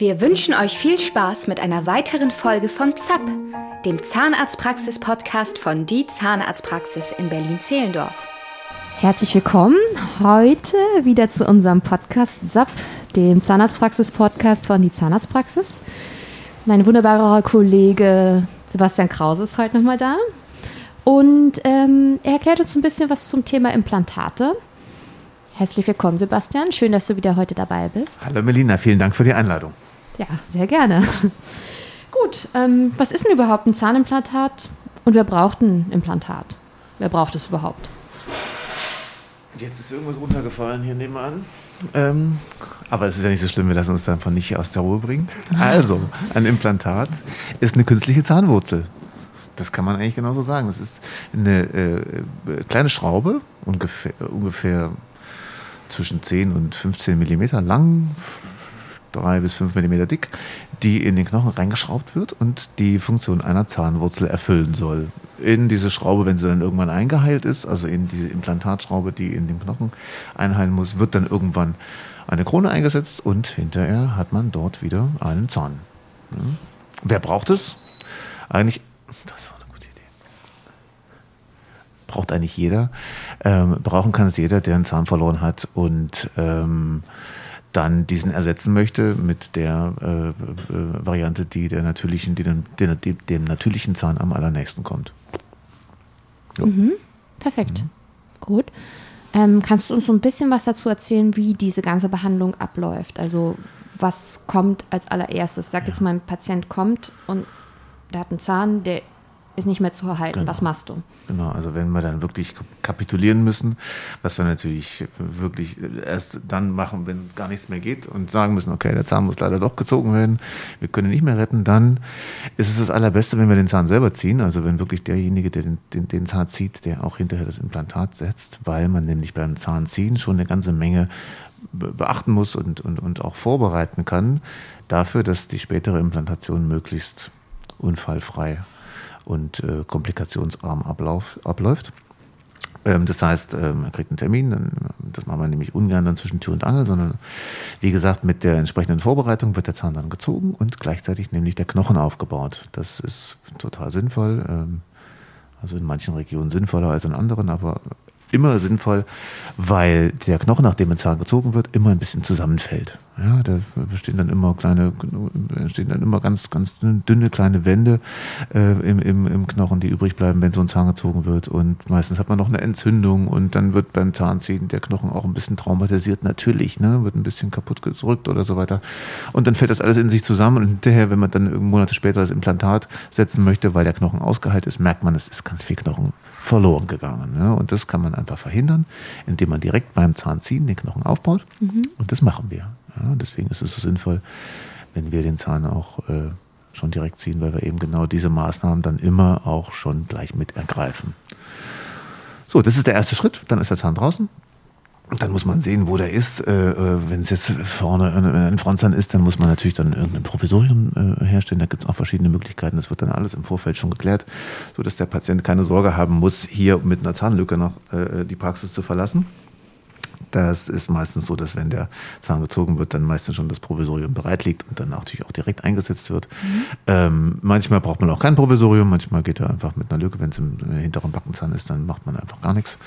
Wir wünschen euch viel Spaß mit einer weiteren Folge von ZAP, dem Zahnarztpraxis-Podcast von Die Zahnarztpraxis in Berlin-Zehlendorf. Herzlich willkommen heute wieder zu unserem Podcast ZAP, dem Zahnarztpraxis-Podcast von Die Zahnarztpraxis. Mein wunderbarer Kollege Sebastian Krause ist heute nochmal da. Und ähm, er erklärt uns ein bisschen was zum Thema Implantate. Herzlich willkommen, Sebastian. Schön, dass du wieder heute dabei bist. Hallo Melina, vielen Dank für die Einladung. Ja, sehr gerne. Gut, ähm, was ist denn überhaupt ein Zahnimplantat und wer braucht ein Implantat? Wer braucht es überhaupt? Jetzt ist irgendwas runtergefallen hier nebenan. Ähm, aber es ist ja nicht so schlimm, wir lassen uns davon nicht aus der Ruhe bringen. Also, ein Implantat ist eine künstliche Zahnwurzel. Das kann man eigentlich genauso sagen. Das ist eine äh, kleine Schraube, ungefähr, ungefähr zwischen 10 und 15 Millimeter lang, 3 bis 5 Millimeter dick, die in den Knochen reingeschraubt wird und die Funktion einer Zahnwurzel erfüllen soll. In diese Schraube, wenn sie dann irgendwann eingeheilt ist, also in diese Implantatschraube, die in den Knochen einheilen muss, wird dann irgendwann eine Krone eingesetzt und hinterher hat man dort wieder einen Zahn. Ja. Wer braucht es? Eigentlich, das war eine gute Idee. Braucht eigentlich jeder. Ähm, brauchen kann es jeder, der einen Zahn verloren hat und ähm, dann diesen ersetzen möchte mit der äh, äh, Variante, die der natürlichen, die dem, dem, dem, natürlichen Zahn am allernächsten kommt. Mhm. Perfekt. Mhm. Gut. Ähm, kannst du uns so ein bisschen was dazu erzählen, wie diese ganze Behandlung abläuft? Also was kommt als allererstes? Sag ja. jetzt mal, ein Patient kommt und der hat einen Zahn, der ist nicht mehr zu erhalten. Genau. Was machst du? Genau, also wenn wir dann wirklich kapitulieren müssen, was wir natürlich wirklich erst dann machen, wenn gar nichts mehr geht und sagen müssen, okay, der Zahn muss leider doch gezogen werden, wir können ihn nicht mehr retten, dann ist es das Allerbeste, wenn wir den Zahn selber ziehen. Also wenn wirklich derjenige, der den, den, den Zahn zieht, der auch hinterher das Implantat setzt, weil man nämlich beim Zahnziehen schon eine ganze Menge beachten muss und, und, und auch vorbereiten kann dafür, dass die spätere Implantation möglichst unfallfrei und äh, komplikationsarm ablauf, abläuft. Ähm, das heißt, ähm, er kriegt einen Termin, dann, das machen wir nämlich ungern dann zwischen Tür und Angel, sondern wie gesagt, mit der entsprechenden Vorbereitung wird der Zahn dann gezogen und gleichzeitig nämlich der Knochen aufgebaut. Das ist total sinnvoll. Ähm, also in manchen Regionen sinnvoller als in anderen, aber immer sinnvoll, weil der Knochen, nachdem ein Zahn gezogen wird, immer ein bisschen zusammenfällt. Ja, da bestehen dann immer kleine, entstehen dann immer ganz, ganz dünne kleine Wände äh, im, im, im Knochen, die übrig bleiben, wenn so ein Zahn gezogen wird. Und meistens hat man noch eine Entzündung und dann wird beim Zahnziehen der Knochen auch ein bisschen traumatisiert, natürlich, ne? wird ein bisschen kaputt gedrückt oder so weiter. Und dann fällt das alles in sich zusammen und hinterher, wenn man dann Monate später das Implantat setzen möchte, weil der Knochen ausgeheilt ist, merkt man, es ist ganz viel Knochen verloren gegangen. Ne? Und das kann man einfach verhindern, indem man direkt beim Zahnziehen den Knochen aufbaut. Mhm. Und das machen wir. Ja, deswegen ist es so sinnvoll, wenn wir den Zahn auch äh, schon direkt ziehen, weil wir eben genau diese Maßnahmen dann immer auch schon gleich mit ergreifen. So, das ist der erste Schritt. Dann ist der Zahn draußen. Dann muss man sehen, wo der ist. Äh, äh wenn es jetzt vorne ein Frontzahn ist, dann muss man natürlich dann irgendein Provisorium äh, herstellen. Da gibt es auch verschiedene Möglichkeiten. Das wird dann alles im Vorfeld schon geklärt, sodass der Patient keine Sorge haben muss, hier mit einer Zahnlücke noch die Praxis zu verlassen. Das ist meistens so, dass wenn der Zahn gezogen wird, dann meistens schon das Provisorium bereit liegt und dann natürlich auch direkt eingesetzt wird. Mhm. Ähm, manchmal braucht man auch kein Provisorium, manchmal geht er einfach mit einer Lücke. Wenn es im hinteren Backenzahn ist, dann macht man einfach gar nichts.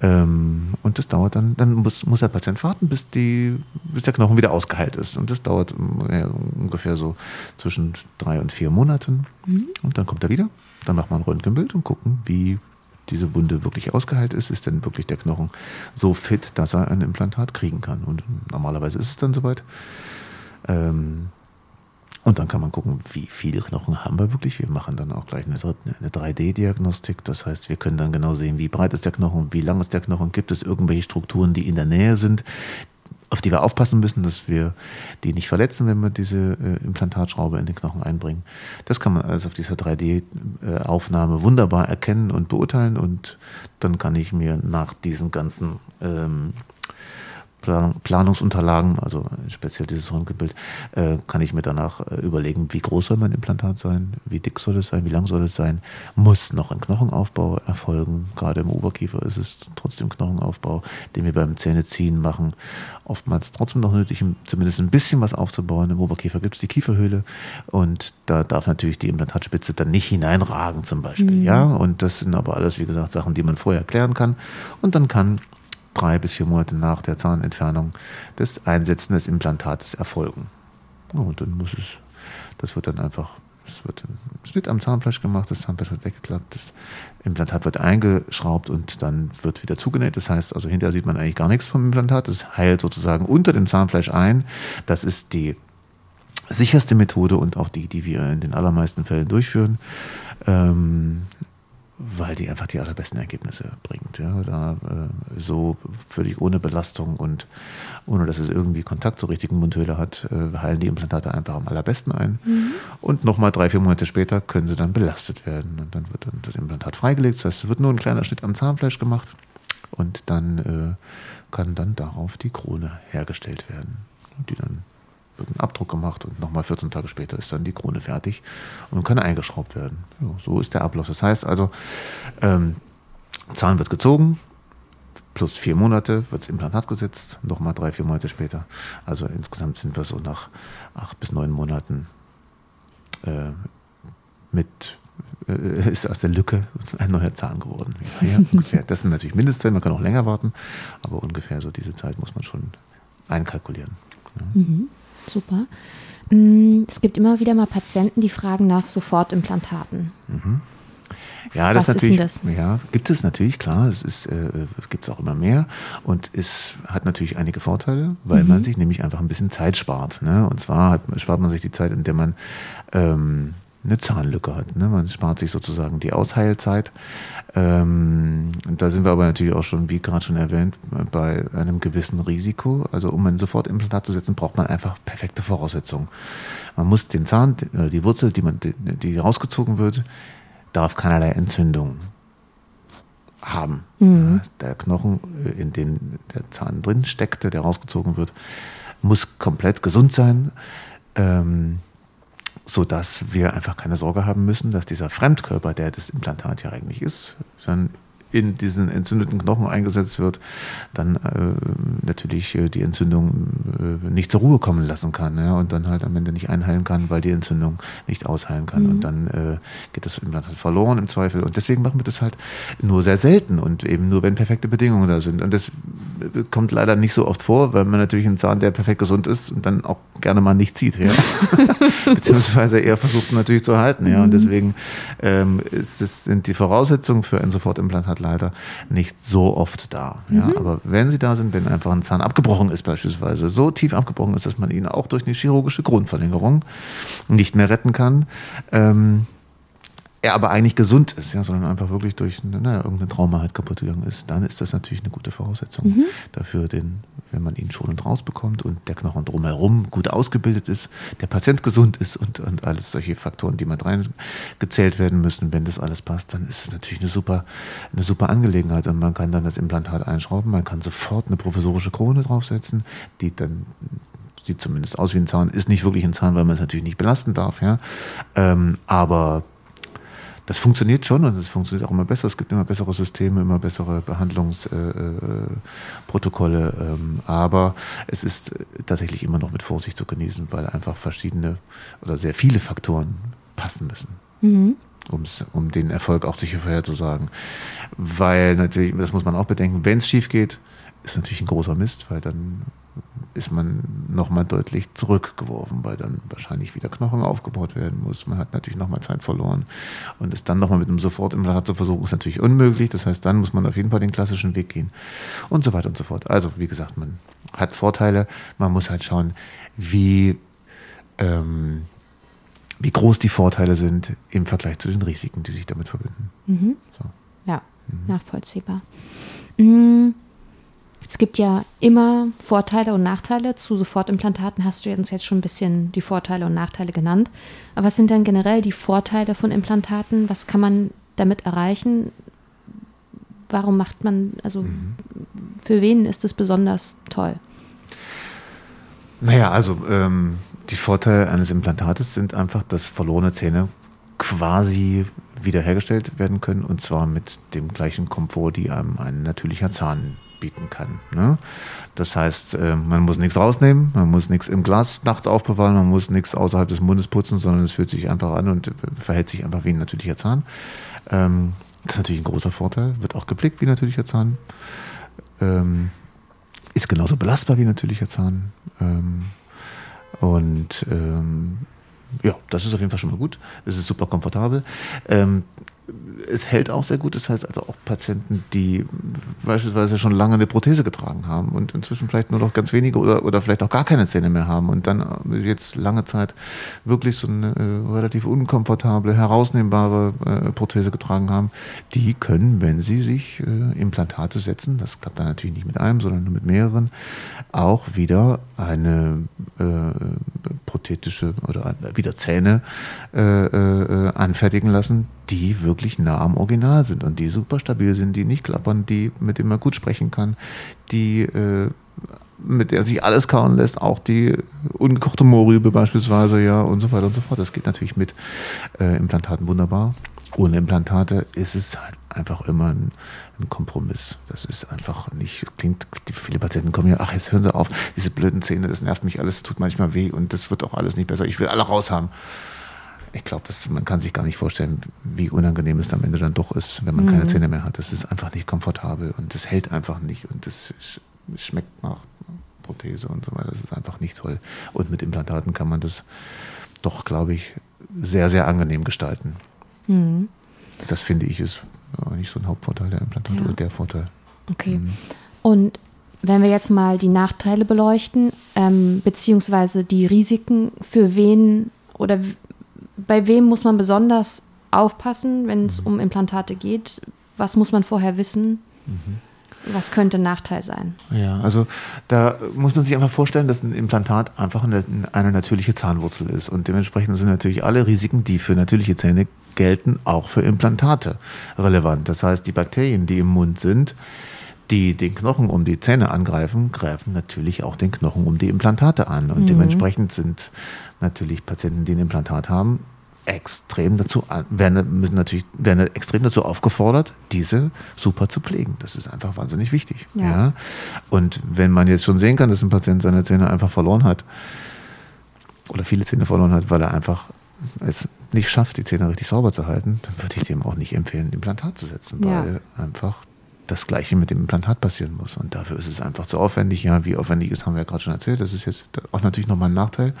Ähm, und das dauert dann, dann muss, muss der Patient warten, bis, die, bis der Knochen wieder ausgeheilt ist. Und das dauert ja, ungefähr so zwischen drei und vier Monaten. Mhm. Und dann kommt er wieder, dann macht man ein Röntgenbild und gucken, wie diese Wunde wirklich ausgeheilt ist, ist denn wirklich der Knochen so fit, dass er ein Implantat kriegen kann. Und normalerweise ist es dann soweit. Ähm, und dann kann man gucken, wie viele Knochen haben wir wirklich. Wir machen dann auch gleich eine, eine 3D-Diagnostik. Das heißt, wir können dann genau sehen, wie breit ist der Knochen, wie lang ist der Knochen, gibt es irgendwelche Strukturen, die in der Nähe sind, auf die wir aufpassen müssen, dass wir die nicht verletzen, wenn wir diese äh, Implantatschraube in den Knochen einbringen. Das kann man alles auf dieser 3D-Aufnahme wunderbar erkennen und beurteilen und dann kann ich mir nach diesen ganzen ähm, Planungsunterlagen, also speziell dieses Röntgenbild, äh, kann ich mir danach äh, überlegen, wie groß soll mein Implantat sein, wie dick soll es sein, wie lang soll es sein, muss noch ein Knochenaufbau erfolgen. Gerade im Oberkiefer ist es trotzdem Knochenaufbau, den wir beim Zähneziehen machen. Oftmals trotzdem noch nötig, zumindest ein bisschen was aufzubauen. Im Oberkiefer gibt es die Kieferhöhle und da darf natürlich die Implantatspitze dann nicht hineinragen zum Beispiel. Mhm. Ja, und das sind aber alles, wie gesagt, Sachen, die man vorher klären kann. Und dann kann drei bis vier Monate nach der Zahnentfernung das Einsetzen des Implantates erfolgen. und dann muss es, das wird dann einfach, es wird ein Schnitt am Zahnfleisch gemacht, das Zahnfleisch wird weggeklappt, das Implantat wird eingeschraubt und dann wird wieder zugenäht. Das heißt, also hinterher sieht man eigentlich gar nichts vom Implantat. Das heilt sozusagen unter dem Zahnfleisch ein. Das ist die sicherste Methode und auch die, die wir in den allermeisten Fällen durchführen. Ähm, weil die einfach die allerbesten Ergebnisse bringt. Ja, da äh, so völlig ohne Belastung und ohne dass es irgendwie Kontakt zur richtigen Mundhöhle hat, äh, heilen die Implantate einfach am allerbesten ein. Mhm. Und nochmal drei, vier Monate später können sie dann belastet werden. Und dann wird dann das Implantat freigelegt. Das heißt, es wird nur ein kleiner Schnitt am Zahnfleisch gemacht und dann äh, kann dann darauf die Krone hergestellt werden, die dann wird ein Abdruck gemacht und nochmal 14 Tage später ist dann die Krone fertig und kann eingeschraubt werden. Ja, so ist der Ablauf. Das heißt also, ähm, Zahn wird gezogen, plus vier Monate wird das Implantat gesetzt, nochmal drei, vier Monate später. Also insgesamt sind wir so nach acht bis neun Monaten äh, mit äh, ist aus der Lücke ein neuer Zahn geworden. Ja, ungefähr. Das sind natürlich Mindestzeit, man kann auch länger warten, aber ungefähr so diese Zeit muss man schon einkalkulieren. Ja. Mhm. Super. Mm, es gibt immer wieder mal Patienten, die fragen nach Sofortimplantaten. Mhm. Ja, das Was natürlich, ist das? Ja, gibt es natürlich, klar. Es ist, äh, gibt es auch immer mehr. Und es hat natürlich einige Vorteile, weil mhm. man sich nämlich einfach ein bisschen Zeit spart. Ne? Und zwar hat, spart man sich die Zeit, in der man ähm, eine Zahnlücke hat. Ne? Man spart sich sozusagen die Ausheilzeit. Ähm, da sind wir aber natürlich auch schon, wie gerade schon erwähnt, bei einem gewissen Risiko. Also um ein Sofortimplantat zu setzen, braucht man einfach perfekte Voraussetzungen. Man muss den Zahn oder die Wurzel, die, man, die rausgezogen wird, darf keinerlei Entzündung haben. Mhm. Der Knochen, äh, in dem der Zahn drin steckte, der rausgezogen wird, muss komplett gesund sein. Ähm, so dass wir einfach keine Sorge haben müssen, dass dieser Fremdkörper, der das Implantat ja eigentlich ist, dann in diesen entzündeten Knochen eingesetzt wird, dann äh, natürlich äh, die Entzündung äh, nicht zur Ruhe kommen lassen kann ja, und dann halt am Ende nicht einheilen kann, weil die Entzündung nicht ausheilen kann. Mhm. Und dann äh, geht das Implantat verloren im Zweifel. Und deswegen machen wir das halt nur sehr selten und eben nur, wenn perfekte Bedingungen da sind. Und das äh, kommt leider nicht so oft vor, weil man natürlich einen Zahn, der perfekt gesund ist und dann auch gerne mal nicht zieht. Ja. Beziehungsweise eher versucht natürlich zu halten. Ja. Und mhm. deswegen ähm, ist es, sind die Voraussetzungen für ein Sofortimplantat Zahnarztpraxis leider nicht so oft da. Ja? Mhm. Aber wenn sie da sind, wenn einfach ein Zahn abgebrochen ist beispielsweise, so tief abgebrochen ist, dass man ihn auch durch eine chirurgische Grundverlängerung nicht mehr retten kann, ähm, er aber eigentlich gesund ist, ja, sondern einfach wirklich durch naja, irgendein Trauma halt kaputt gegangen ist, dann ist das natürlich eine gute Voraussetzung mhm. dafür, den, wenn man ihn schonend rausbekommt und der Knochen drumherum gut ausgebildet ist, der Patient gesund ist und, und alles solche Faktoren, die mit reingezählt werden müssen, wenn das alles passt, dann ist es natürlich eine super, eine super Angelegenheit und man kann dann das Implantat einschrauben, man kann sofort eine professorische Krone draufsetzen, die dann sieht zumindest aus wie ein Zahn, ist nicht wirklich ein Zahn, weil man es natürlich nicht belasten darf, ja, ähm, aber das funktioniert schon und es funktioniert auch immer besser. Es gibt immer bessere Systeme, immer bessere Behandlungsprotokolle. Äh, äh, ähm, aber es ist tatsächlich immer noch mit Vorsicht zu genießen, weil einfach verschiedene oder sehr viele Faktoren passen müssen. Mhm. um den Erfolg auch sicher vorherzusagen. Weil natürlich, das muss man auch bedenken, wenn es schief geht, ist natürlich ein großer Mist, weil dann ist man nochmal deutlich zurückgeworfen, weil dann wahrscheinlich wieder Knochen aufgebaut werden muss. Man hat natürlich nochmal Zeit verloren und es dann nochmal mit einem Sofortimplantat zu versuchen, ist natürlich unmöglich. Das heißt, dann muss man auf jeden Fall den klassischen Weg gehen und so weiter und so fort. Also, wie gesagt, man hat Vorteile. Man muss halt schauen, wie, ähm, wie groß die Vorteile sind im Vergleich zu den Risiken, die sich damit verbinden. Mhm. So. Ja, mhm. nachvollziehbar. Mhm. Es gibt ja immer Vorteile und Nachteile. Zu Sofortimplantaten hast du uns jetzt schon ein bisschen die Vorteile und Nachteile genannt. Aber was sind denn generell die Vorteile von Implantaten? Was kann man damit erreichen? Warum macht man, also mhm. für wen ist es besonders toll? Naja, also ähm, die Vorteile eines Implantates sind einfach, dass verlorene Zähne quasi wiederhergestellt werden können und zwar mit dem gleichen Komfort, die einem ein natürlicher Zahn bieten kann. Ne? Das heißt, äh, man muss nichts rausnehmen, man muss nichts im Glas nachts aufbewahren, man muss nichts außerhalb des Mundes putzen, sondern es fühlt sich einfach an und verhält sich einfach wie ein natürlicher Zahn. Ähm, das ist natürlich ein großer Vorteil, wird auch gepflegt wie ein natürlicher Zahn. Ähm, ist genauso belastbar wie ein natürlicher Zahn. Ähm, und ja, das ist auf jeden Fall schon mal gut. Es ist super komfortabel. Es hält auch sehr gut. Das heißt also auch Patienten, die beispielsweise schon lange eine Prothese getragen haben und inzwischen vielleicht nur noch ganz wenige oder, oder vielleicht auch gar keine Zähne mehr haben und dann jetzt lange Zeit wirklich so eine äh, relativ unkomfortable, herausnehmbare äh, Prothese getragen haben, die können, wenn sie sich äh, Implantate setzen, das klappt dann natürlich nicht mit einem, sondern nur mit mehreren, auch wieder eine prothetische oder wieder Zähne äh, äh, anfertigen lassen, die wirklich nah am Original sind und die super stabil sind, die nicht klappern, die, mit denen man gut sprechen kann, die, äh, mit der sich alles kauen lässt, auch die ungekochte Mohrrübe beispielsweise, ja, und so weiter und so fort. Das geht natürlich mit äh, Implantaten wunderbar. Ohne Implantate ist es halt einfach immer ein, ein, Kompromiss. Das ist einfach nicht, klingt, viele Patienten kommen ja, ach, jetzt hören Sie auf, diese blöden Zähne, das nervt mich alles, tut manchmal weh und das wird auch alles nicht besser. Ich will alle raus haben ich glaube, man kann sich gar nicht vorstellen, wie unangenehm es am Ende dann doch ist, wenn man mhm. keine Zähne mehr hat. Das ist einfach nicht komfortabel und das hält einfach nicht und das schmeckt nach Prothese und so weiter. Das ist einfach nicht toll. Und mit Implantaten kann man das doch, glaube ich, sehr, sehr angenehm gestalten. Mhm. Das finde ich ist nicht so ein Hauptvorteil der Implantate ja. oder der Vorteil. Okay. Mhm. Und wenn wir jetzt mal die Nachteile beleuchten, ähm, beziehungsweise die Risiken, für wen oder bei wem muss man besonders aufpassen, wenn es mhm. um Implantate geht? Was muss man vorher wissen? Mhm. Was könnte ein Nachteil sein? Ja, also da muss man sich einfach vorstellen, dass ein Implantat einfach eine, eine, natürliche Zahnwurzel ist. Und dementsprechend sind natürlich alle Risiken, die für natürliche Zähne gelten, auch für Implantate relevant. Das heißt, die Bakterien, die im Mund sind, die den Knochen um die Zähne angreifen, greifen natürlich auch den Knochen um die Implantate an. Und mhm. dementsprechend sind natürlich Patienten, die ein Implantat haben, extrem dazu werden, müssen natürlich werden extrem dazu aufgefordert, diese super zu pflegen. Das ist einfach wahnsinnig wichtig. Ja. ja. Und wenn man jetzt schon sehen kann, dass ein Patient seine Zähne einfach verloren hat oder viele Zähne verloren hat, weil er einfach es nicht schafft, die Zähne richtig sauber zu halten, dann würde ich dem auch nicht empfehlen, ein Implantat zu setzen, weil ja. einfach das Gleiche mit dem Implantat passieren muss. Und dafür ist es einfach zu aufwendig. Ja, wie aufwendig ist, haben wir ja gerade schon erzählt. Das ist jetzt auch natürlich nochmal ein Nachteil,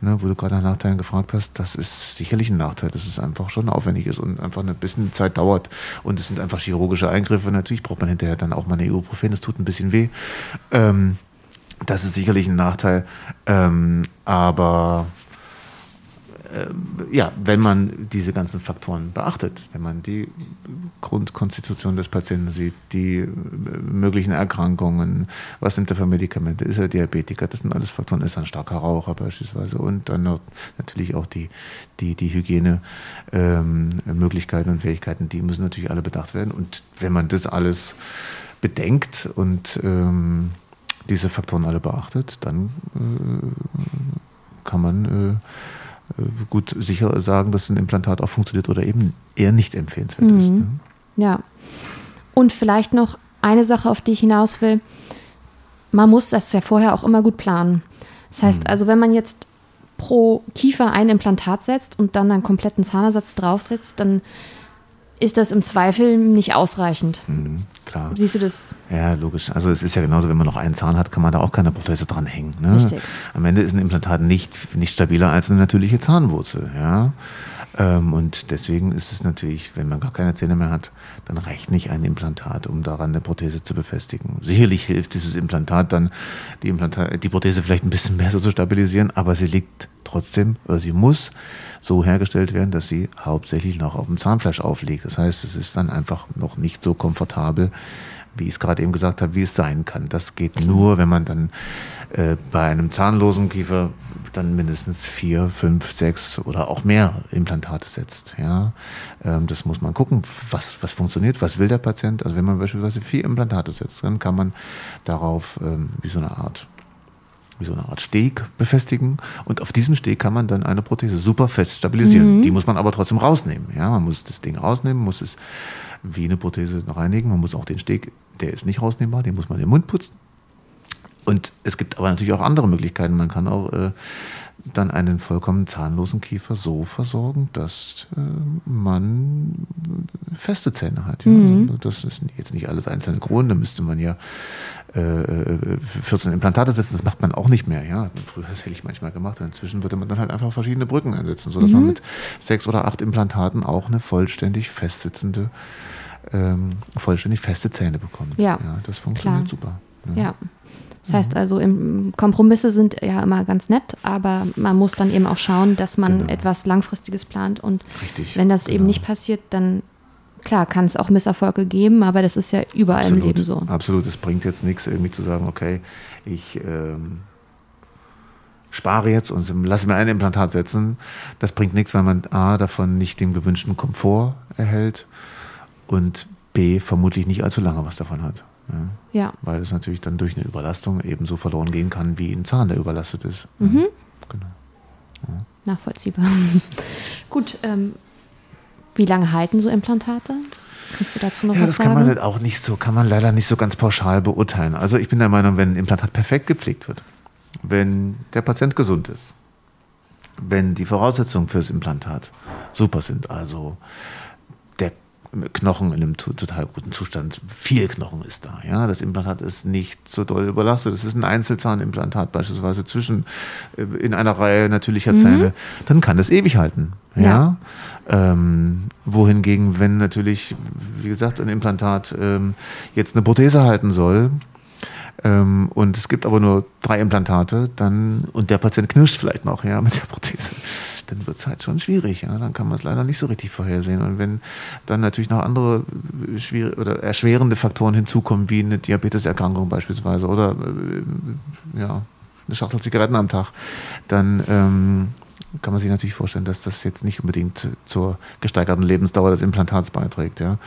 ne, wo du gerade nach Nachteilen gefragt hast. Das ist sicherlich ein Nachteil, dass es einfach schon aufwendig ist und einfach ein bisschen Zeit dauert. Und es sind einfach chirurgische Eingriffe. Natürlich braucht man hinterher dann auch mal eine Ibuprofen. Das tut ein bisschen weh. Ähm, das ist sicherlich ein Nachteil. Ähm, aber ja, wenn man diese ganzen Faktoren beachtet, wenn man die Grundkonstitution des Patienten sieht, die äh, möglichen Erkrankungen, was nimmt er für Medikamente, ist er Diabetiker, das sind alles Faktoren, ist er ein starker Raucher beispielsweise und dann natürlich auch die, die, die Hygienemöglichkeiten ähm, und Fähigkeiten, die müssen natürlich alle bedacht werden und wenn man das alles bedenkt und ähm, diese Faktoren alle beachtet, dann äh, kann man äh, äh, gut sicher sagen, dass ein Implantat auch funktioniert oder eben eher nicht empfehlenswert mhm. ist. Ne? Ja. Und vielleicht noch eine Sache, auf die ich hinaus will. Man muss das ja vorher auch immer gut planen. Das heißt mhm. also, wenn man jetzt pro Kiefer ein Implantat setzt und dann einen kompletten Zahnersatz draufsetzt, dann ist das im Zweifel nicht ausreichend. Mhm, klar. Siehst du das? Ja, logisch. Also es ist ja genauso, wenn man noch einen Zahn hat, kann man da auch keine Prothese dranhängen. Ne? Richtig. Am Ende ist ein Implantat nicht, nicht stabiler als eine natürliche Zahnwurzel. Ja? Ähm, und deswegen ist es natürlich, wenn man gar keine Zähne mehr hat, dann reicht nicht ein Implantat, um daran eine Prothese zu befestigen. Sicherlich hilft dieses Implantat dann, die, Implantat, die Prothese vielleicht ein bisschen besser zu stabilisieren, aber sie liegt trotzdem, oder sie muss so hergestellt werden, dass sie hauptsächlich noch auf dem Zahnfleisch aufliegt. Das heißt, es ist dann einfach noch nicht so komfortabel, wie ich es gerade eben gesagt habe, wie es sein kann. Das geht nur, wenn man dann äh, bei einem zahnlosen Kiefer dann mindestens vier, fünf, sechs oder auch mehr Implantate setzt. Ja, ähm, das muss man gucken, was, was funktioniert, was will der Patient. Also wenn man beispielsweise vier Implantate setzt, dann kann man darauf ähm, wie so eine Art wie so eine Art Steg befestigen und auf diesem Steg kann man dann eine Prothese super fest stabilisieren. Mhm. Die muss man aber trotzdem rausnehmen. Ja, man muss das Ding rausnehmen, muss es wie eine Prothese reinigen. Man muss auch den Steg, der ist nicht rausnehmbar, den muss man den Mund putzen. Und es gibt aber natürlich auch andere Möglichkeiten. Man kann auch äh, dann einen vollkommen zahnlosen Kiefer so versorgen, dass äh, man feste Zähne hat. Ja. Mhm. Also das ist jetzt nicht alles einzelne Kronen, da müsste man ja äh, 14 Implantate setzen, das macht man auch nicht mehr. Ja. Früher, das hätte ich manchmal gemacht, inzwischen würde man dann halt einfach verschiedene Brücken einsetzen, sodass mhm. man mit sechs oder acht Implantaten auch eine vollständig festsitzende, ähm, vollständig feste Zähne bekommt. Ja, ja das funktioniert Klar. super. ja. ja. Das heißt mhm. also, Kompromisse sind ja immer ganz nett, aber man muss dann eben auch schauen, dass man genau. etwas Langfristiges plant. Und Richtig, wenn das genau. eben nicht passiert, dann klar kann es auch Misserfolge geben, aber das ist ja überall Absolut. im Leben so. Absolut, es bringt jetzt nichts, irgendwie zu sagen, okay, ich ähm, spare jetzt und lasse mir ein Implantat setzen. Das bringt nichts, weil man A, davon nicht den gewünschten Komfort erhält und B, vermutlich nicht allzu lange was davon hat. Ja. ja. Weil es natürlich dann durch eine Überlastung ebenso verloren gehen kann wie ein Zahn, der überlastet ist. Mhm. Genau. Ja. Nachvollziehbar. Gut, ähm, wie lange halten so Implantate? Kannst du dazu noch ja, was sagen? Ja, das kann man auch nicht so, kann man leider nicht so ganz pauschal beurteilen. Also ich bin der Meinung, wenn ein Implantat perfekt gepflegt wird, wenn der Patient gesund ist, wenn die Voraussetzungen fürs Implantat super sind, also Knochen in einem total guten Zustand. Viel Knochen ist da. Ja, das Implantat ist nicht so doll überlastet. Es ist ein Einzelzahnimplantat beispielsweise zwischen äh, in einer Reihe natürlicher mhm. Zähne. Dann kann es ewig halten. Ja. ja. Ähm, wohingegen, wenn natürlich, wie gesagt, ein Implantat ähm, jetzt eine Prothese halten soll, ähm, und es gibt aber nur drei Implantate, dann und der Patient knirscht vielleicht noch, ja, mit der Prothese dann wird es halt schon schwierig. Ja? Dann kann man es leider nicht so richtig vorhersehen. Und wenn dann natürlich noch andere äh, schwierig oder erschwerende Faktoren hinzukommen, wie eine Diabeteserkrankung beispielsweise oder äh, ja, eine Schachtel Zigaretten am Tag, dann ähm, kann man sich natürlich vorstellen, dass das jetzt nicht unbedingt zur gesteigerten Lebensdauer des Implantats beiträgt. Ja.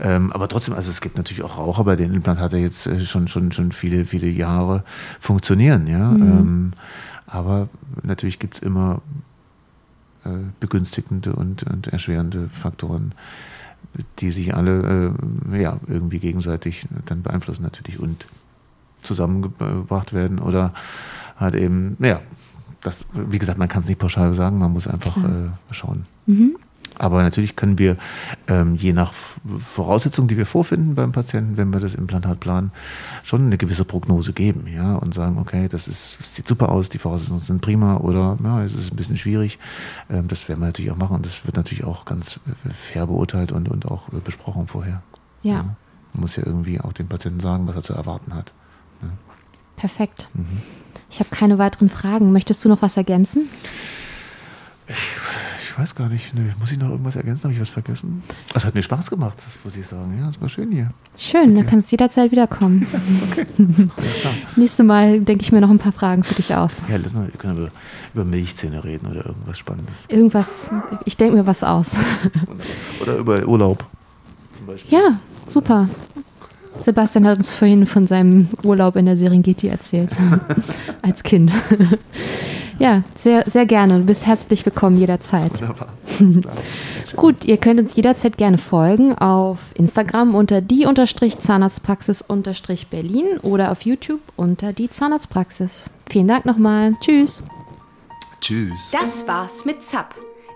Ähm, aber trotzdem, also es gibt natürlich auch Raucher, bei denen Implantate jetzt äh, schon, schon, schon viele, viele Jahre funktionieren. Ja. Mhm. Ähm, aber natürlich gibt es immer begünstigende und, und erschwerende Faktoren, die sich alle äh, ja, irgendwie gegenseitig dann beeinflussen natürlich und zusammengebracht werden oder halt eben, naja, das, wie gesagt, man kann es nicht pauschal sagen, man muss einfach äh, schauen. Mhm. Aber natürlich können wir ähm, je nach Voraussetzungen, die wir vorfinden beim Patienten, wenn wir das Implantat planen, schon eine gewisse Prognose geben, ja, und sagen, okay, das ist, das sieht super aus, die Voraussetzungen sind prima oder ja, es ist ein bisschen schwierig. Ähm, das werden wir natürlich auch machen. Das wird natürlich auch ganz äh, fair beurteilt und, und auch äh, besprochen vorher. Ja. ja. Man muss ja irgendwie auch dem Patienten sagen, was er zu erwarten hat. Ja. Perfekt. Mhm. Ich habe keine weiteren Fragen. Möchtest du noch was ergänzen? Ich weiß gar nicht. Nee, muss ich noch irgendwas ergänzen? Habe ich was vergessen? Es hat mir Spaß gemacht, das muss ich sagen. Ja, es war schön hier. Schön, dann kannst du jederzeit wiederkommen. okay. Nächstes Mal denke ich mir noch ein paar Fragen für dich aus. Ja, lass mal, wir können über, über Milchzähne reden oder irgendwas Spannendes. Irgendwas, ich denke mir was aus. oder über Urlaub zum Beispiel. Ja, super. Sebastian hat uns vorhin von seinem Urlaub in der Serengeti erzählt. als Kind. Ja, sehr, sehr gerne. Du bist herzlich willkommen jederzeit. Wunderbar. Gut, ihr könnt uns jederzeit gerne folgen auf Instagram unter die-zahnarztpraxis-berlin oder auf YouTube unter die Zahnarztpraxis. Vielen Dank nochmal. Tschüss. Tschüss. Das war's mit ZAP